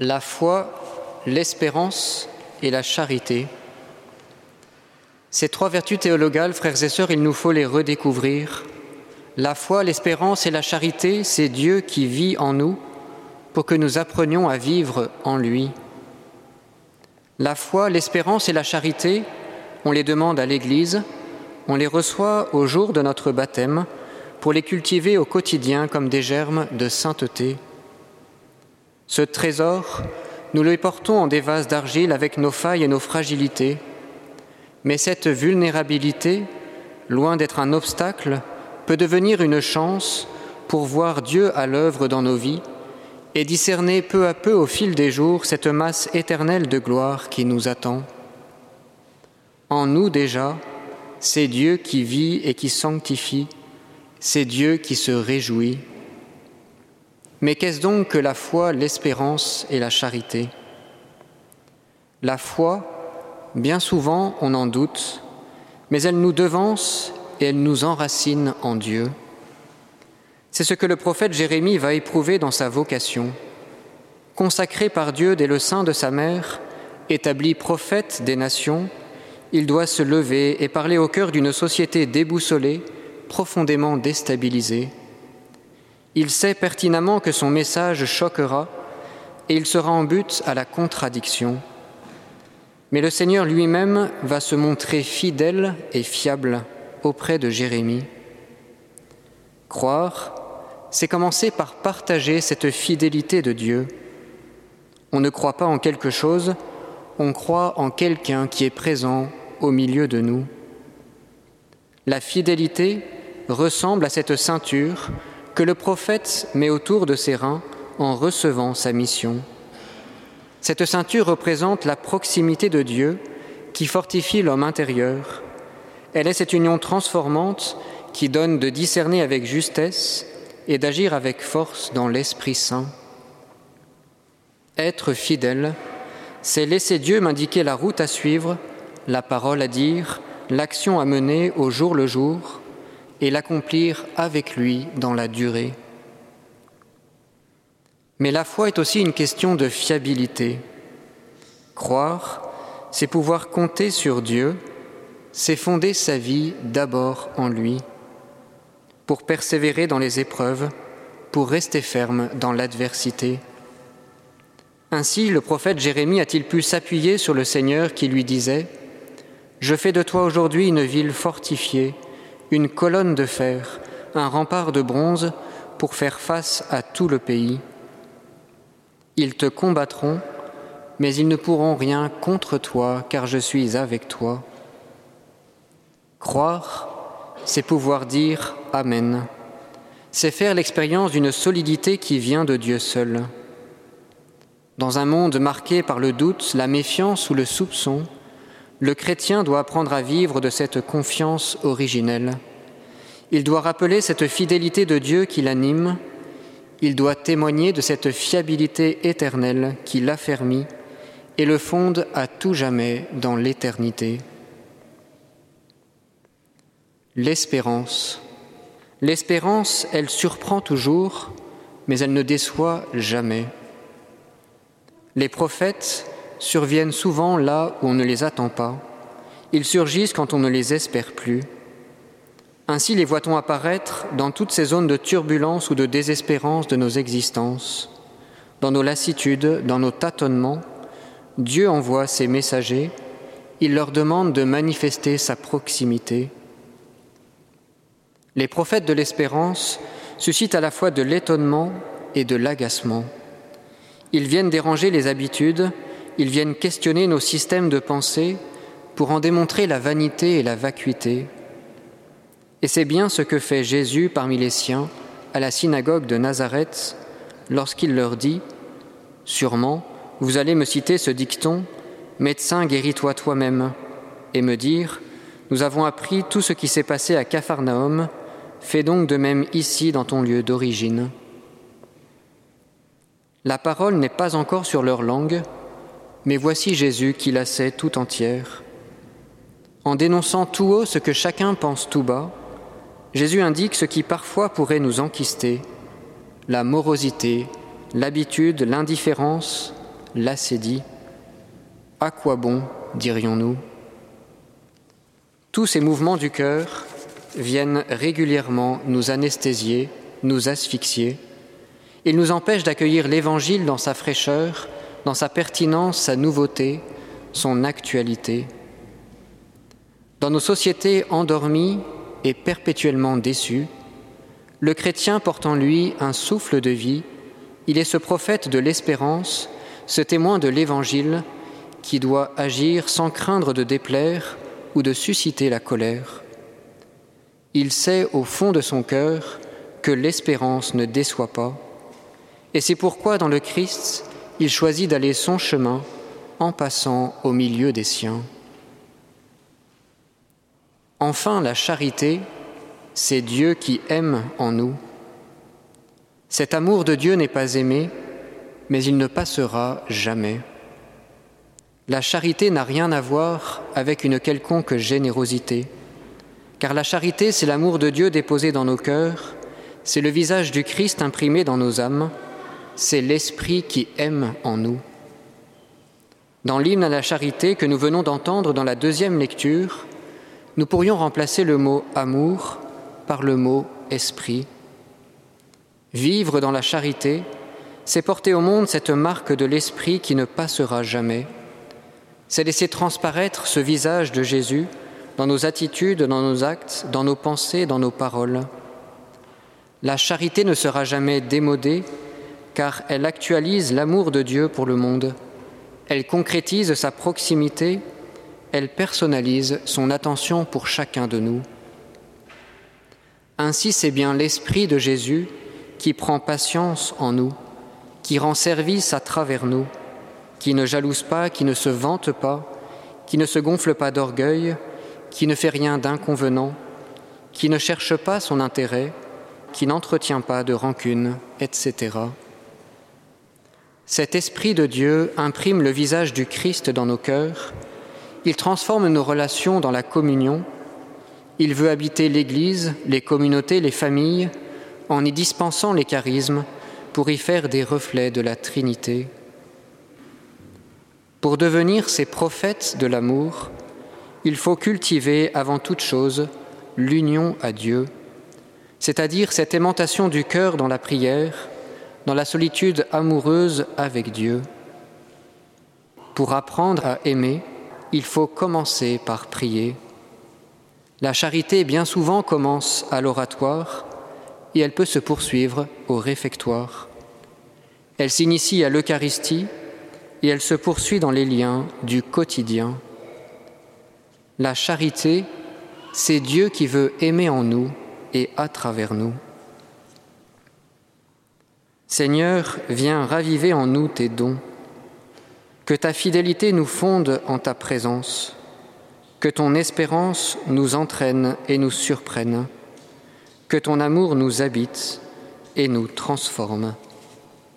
la foi, l'espérance et la charité. Ces trois vertus théologales, frères et sœurs, il nous faut les redécouvrir. La foi, l'espérance et la charité, c'est Dieu qui vit en nous pour que nous apprenions à vivre en lui. La foi, l'espérance et la charité, on les demande à l'Église, on les reçoit au jour de notre baptême pour les cultiver au quotidien comme des germes de sainteté. Ce trésor, nous le portons en des vases d'argile avec nos failles et nos fragilités, mais cette vulnérabilité, loin d'être un obstacle, peut devenir une chance pour voir Dieu à l'œuvre dans nos vies et discerner peu à peu au fil des jours cette masse éternelle de gloire qui nous attend. En nous déjà, c'est Dieu qui vit et qui sanctifie, c'est Dieu qui se réjouit. Mais qu'est-ce donc que la foi, l'espérance et la charité? La foi, bien souvent on en doute, mais elle nous devance et elle nous enracine en Dieu. C'est ce que le prophète Jérémie va éprouver dans sa vocation. Consacré par Dieu dès le sein de sa mère, établi prophète des nations, il doit se lever et parler au cœur d'une société déboussolée, profondément déstabilisée. Il sait pertinemment que son message choquera et il sera en but à la contradiction. Mais le Seigneur lui-même va se montrer fidèle et fiable auprès de Jérémie. Croire, c'est commencer par partager cette fidélité de Dieu. On ne croit pas en quelque chose, on croit en quelqu'un qui est présent au milieu de nous. La fidélité ressemble à cette ceinture que le prophète met autour de ses reins en recevant sa mission. Cette ceinture représente la proximité de Dieu qui fortifie l'homme intérieur. Elle est cette union transformante qui donne de discerner avec justesse et d'agir avec force dans l'Esprit Saint. Être fidèle, c'est laisser Dieu m'indiquer la route à suivre la parole à dire, l'action à mener au jour le jour et l'accomplir avec lui dans la durée. Mais la foi est aussi une question de fiabilité. Croire, c'est pouvoir compter sur Dieu, c'est fonder sa vie d'abord en lui, pour persévérer dans les épreuves, pour rester ferme dans l'adversité. Ainsi, le prophète Jérémie a-t-il pu s'appuyer sur le Seigneur qui lui disait je fais de toi aujourd'hui une ville fortifiée, une colonne de fer, un rempart de bronze pour faire face à tout le pays. Ils te combattront, mais ils ne pourront rien contre toi, car je suis avec toi. Croire, c'est pouvoir dire Amen. C'est faire l'expérience d'une solidité qui vient de Dieu seul. Dans un monde marqué par le doute, la méfiance ou le soupçon, le chrétien doit apprendre à vivre de cette confiance originelle. Il doit rappeler cette fidélité de Dieu qui l'anime. Il doit témoigner de cette fiabilité éternelle qui l'affermit et le fonde à tout jamais dans l'éternité. L'espérance. L'espérance, elle surprend toujours, mais elle ne déçoit jamais. Les prophètes surviennent souvent là où on ne les attend pas. Ils surgissent quand on ne les espère plus. Ainsi les voit-on apparaître dans toutes ces zones de turbulence ou de désespérance de nos existences, dans nos lassitudes, dans nos tâtonnements. Dieu envoie ses messagers, il leur demande de manifester sa proximité. Les prophètes de l'espérance suscitent à la fois de l'étonnement et de l'agacement. Ils viennent déranger les habitudes, ils viennent questionner nos systèmes de pensée pour en démontrer la vanité et la vacuité. Et c'est bien ce que fait Jésus parmi les siens à la synagogue de Nazareth lorsqu'il leur dit Sûrement, vous allez me citer ce dicton Médecin, guéris-toi toi-même, et me dire Nous avons appris tout ce qui s'est passé à Capharnaüm, fais donc de même ici dans ton lieu d'origine. La parole n'est pas encore sur leur langue, mais voici Jésus qui la sait tout entière. En dénonçant tout haut ce que chacun pense tout bas, Jésus indique ce qui parfois pourrait nous enquister, la morosité, l'habitude, l'indifférence, l'acédie. À quoi bon, dirions-nous? Tous ces mouvements du cœur viennent régulièrement nous anesthésier, nous asphyxier. Ils nous empêchent d'accueillir l'Évangile dans sa fraîcheur, dans sa pertinence, sa nouveauté, son actualité. Dans nos sociétés endormies et perpétuellement déçues, le chrétien porte en lui un souffle de vie, il est ce prophète de l'espérance, ce témoin de l'Évangile qui doit agir sans craindre de déplaire ou de susciter la colère. Il sait au fond de son cœur que l'espérance ne déçoit pas, et c'est pourquoi dans le Christ, il choisit d'aller son chemin en passant au milieu des siens. Enfin, la charité, c'est Dieu qui aime en nous. Cet amour de Dieu n'est pas aimé, mais il ne passera jamais. La charité n'a rien à voir avec une quelconque générosité, car la charité, c'est l'amour de Dieu déposé dans nos cœurs, c'est le visage du Christ imprimé dans nos âmes, c'est l'Esprit qui aime en nous. Dans l'hymne à la charité que nous venons d'entendre dans la deuxième lecture, nous pourrions remplacer le mot amour par le mot esprit. Vivre dans la charité, c'est porter au monde cette marque de l'esprit qui ne passera jamais. C'est laisser transparaître ce visage de Jésus dans nos attitudes, dans nos actes, dans nos pensées, dans nos paroles. La charité ne sera jamais démodée car elle actualise l'amour de Dieu pour le monde. Elle concrétise sa proximité, elle personnalise son attention pour chacun de nous. Ainsi c'est bien l'Esprit de Jésus qui prend patience en nous, qui rend service à travers nous, qui ne jalouse pas, qui ne se vante pas, qui ne se gonfle pas d'orgueil, qui ne fait rien d'inconvenant, qui ne cherche pas son intérêt, qui n'entretient pas de rancune, etc. Cet Esprit de Dieu imprime le visage du Christ dans nos cœurs, il transforme nos relations dans la communion, il veut habiter l'Église, les communautés, les familles, en y dispensant les charismes pour y faire des reflets de la Trinité. Pour devenir ces prophètes de l'amour, il faut cultiver avant toute chose l'union à Dieu, c'est-à-dire cette aimantation du cœur dans la prière, dans la solitude amoureuse avec Dieu. Pour apprendre à aimer, il faut commencer par prier. La charité bien souvent commence à l'oratoire et elle peut se poursuivre au réfectoire. Elle s'initie à l'Eucharistie et elle se poursuit dans les liens du quotidien. La charité, c'est Dieu qui veut aimer en nous et à travers nous. Seigneur, viens raviver en nous tes dons. Que ta fidélité nous fonde en ta présence. Que ton espérance nous entraîne et nous surprenne. Que ton amour nous habite et nous transforme.